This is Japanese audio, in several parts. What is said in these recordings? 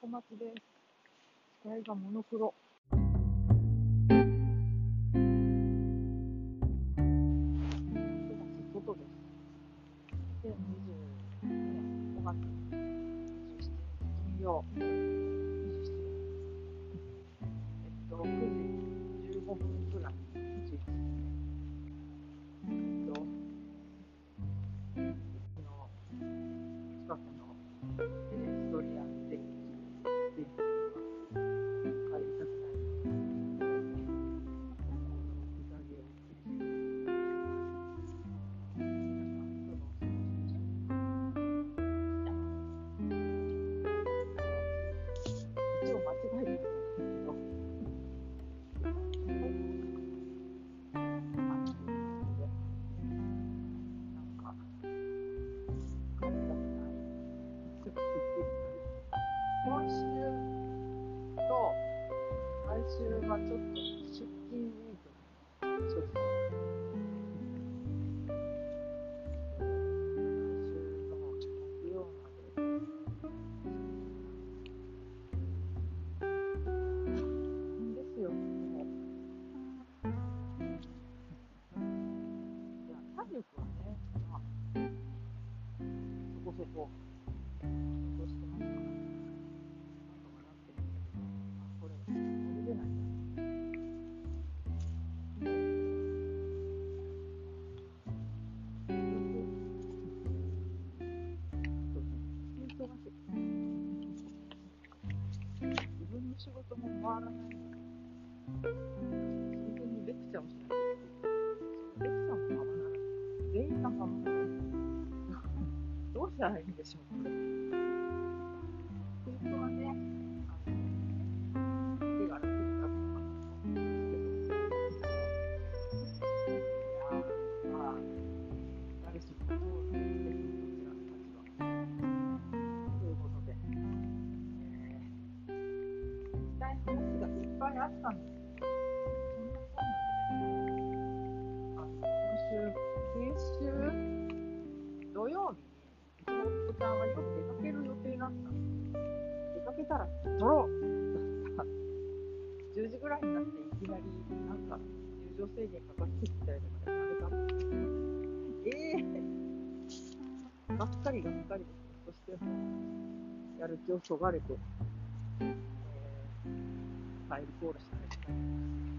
小松です。視界がモノクロ。外です。2022年5月27日金曜。27えっと、6時15分くらい。でしょう、これ。本当はね、手が楽になるのかなと思うんですけど、いや、まあ、誰しもそうですね、こちらの立場。ということで、えー、聞きたい話がいっぱいあったんですちゃんは夜出かける予定だったんで。出かけたら撮ろうだった。10時ぐらいになっていきなり、なんか、入場制限かかってきたりとかでやめたんですけど、えー、がっかりがっかりです。そして、やる気をそがれて、えー、ファイルコールしないとい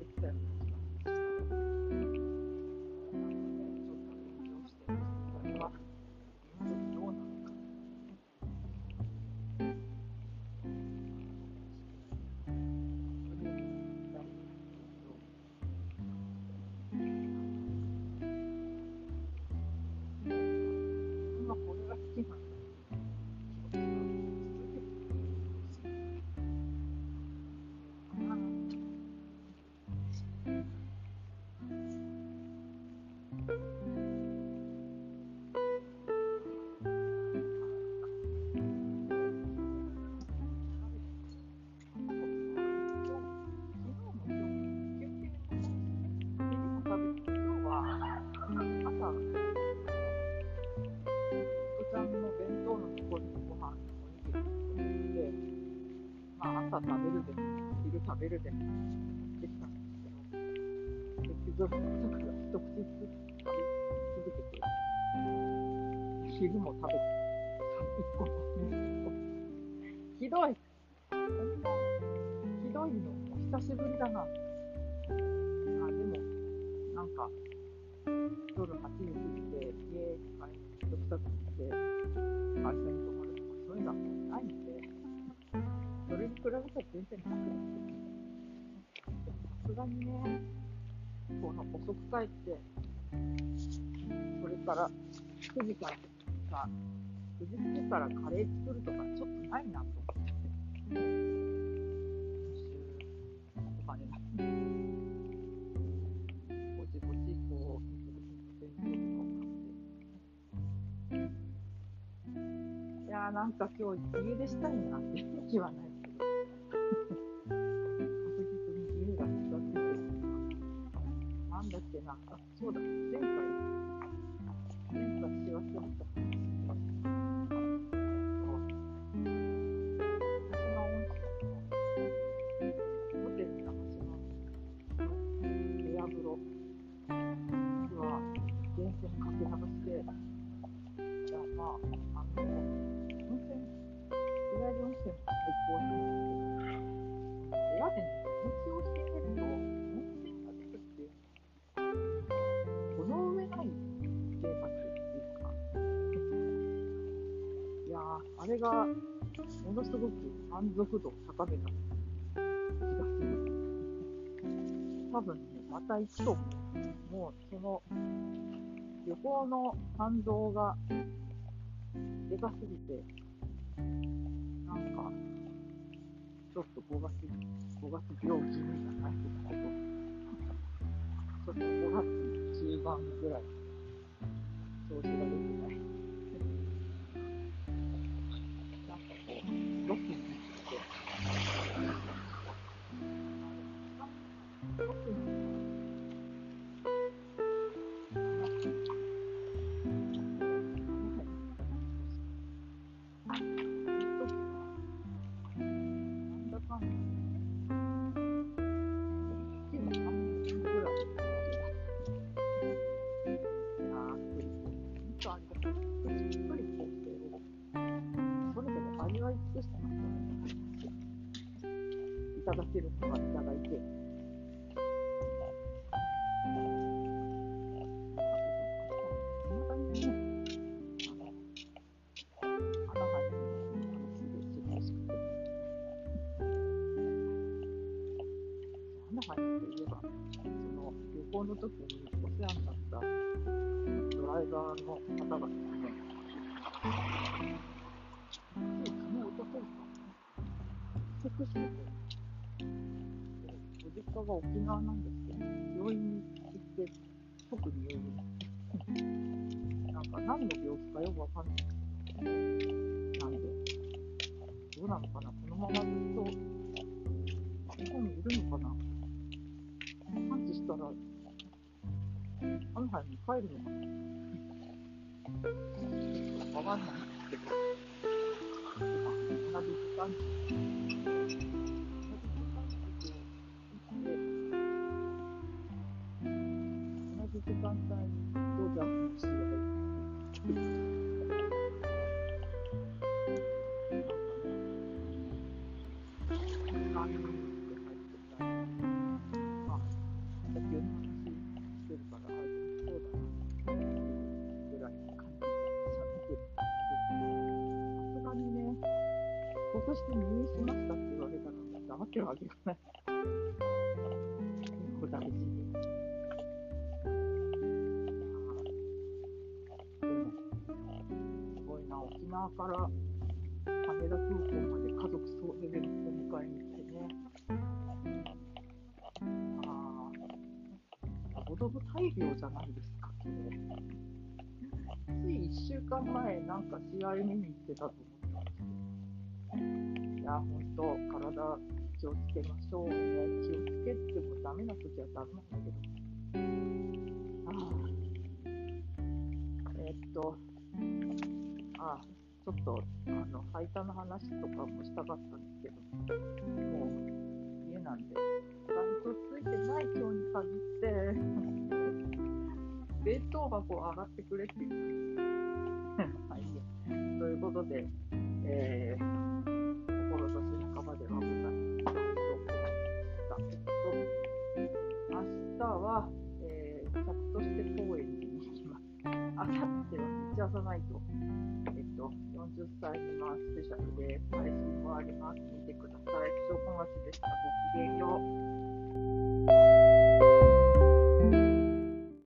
今食べるでも、昼食べるでも持ってきたんですけど、結局、だから一口ずつ食べ続けて、昼も食べて、1個も、ひどい。ひどい。の、お久しぶりだな。あ、でも、なんか、夜8時過ぎて、家に帰って、くさくって、会社に泊まるとか、そうい。うのはない。んで、それに比べたら全然楽さすがにね、この遅く帰って、それから9時からさ、9時過ぎからカレー作るとかちょっとないなと思って。お金なくて。ぼちぼちこう、勉強とかって。いやーなんか今日家出したいなっていう気はないあれがものすごく満足度を高めた気がする。多分ね、また行くと思う。もう、その、旅行の感動がでかすぎて、なんか、ちょっと5月、5月病気味じゃないけど、ちょっと5月中盤ぐらい、調子が良くない。しっかり構成を、それぞれ味わい尽くしてます。いただけるものはいただいて。あと、いまだにね、あの、穴が開いてるのがすごい素晴らしくて。穴が開いて言えば、その旅行の時にお世話になったドライバーの方がですね、つい昨日、おとといか、帰国してて、ご実家が沖縄なんですけど、病院に行って、特に入院。なんか何の病気かよくわかんないけど、なんで、どうなのかな、このままずっと、日本にいるのかな。感知したら、アンハイに帰るのかなわかんないるわけがない。健康大事。でも、すごいな、沖縄から羽田空港まで家族総出でお迎えに行ってね。ああ、子供大病じゃないですか、それ。つい1週間前、なんか試合見に行ってたと思ったんですけど。いや、ほんと、体気をつけましょうね。気をつけてもダメな時はダメなんだけど。ああ。えーっと、ああ、ちょっと、あの、配達の話とかもしたかったんですけど、もう、家なんで、バイトついてない今日に限って、弁当箱上がってくれっていう。はい、ということで、えー、心と背中まではございまし明日は、えー、客として公園に行きます。あさっては道朝ナイト、えっと、40歳未満スペシャルで配信もあります。見てください。証拠町でした。ごきげんよう。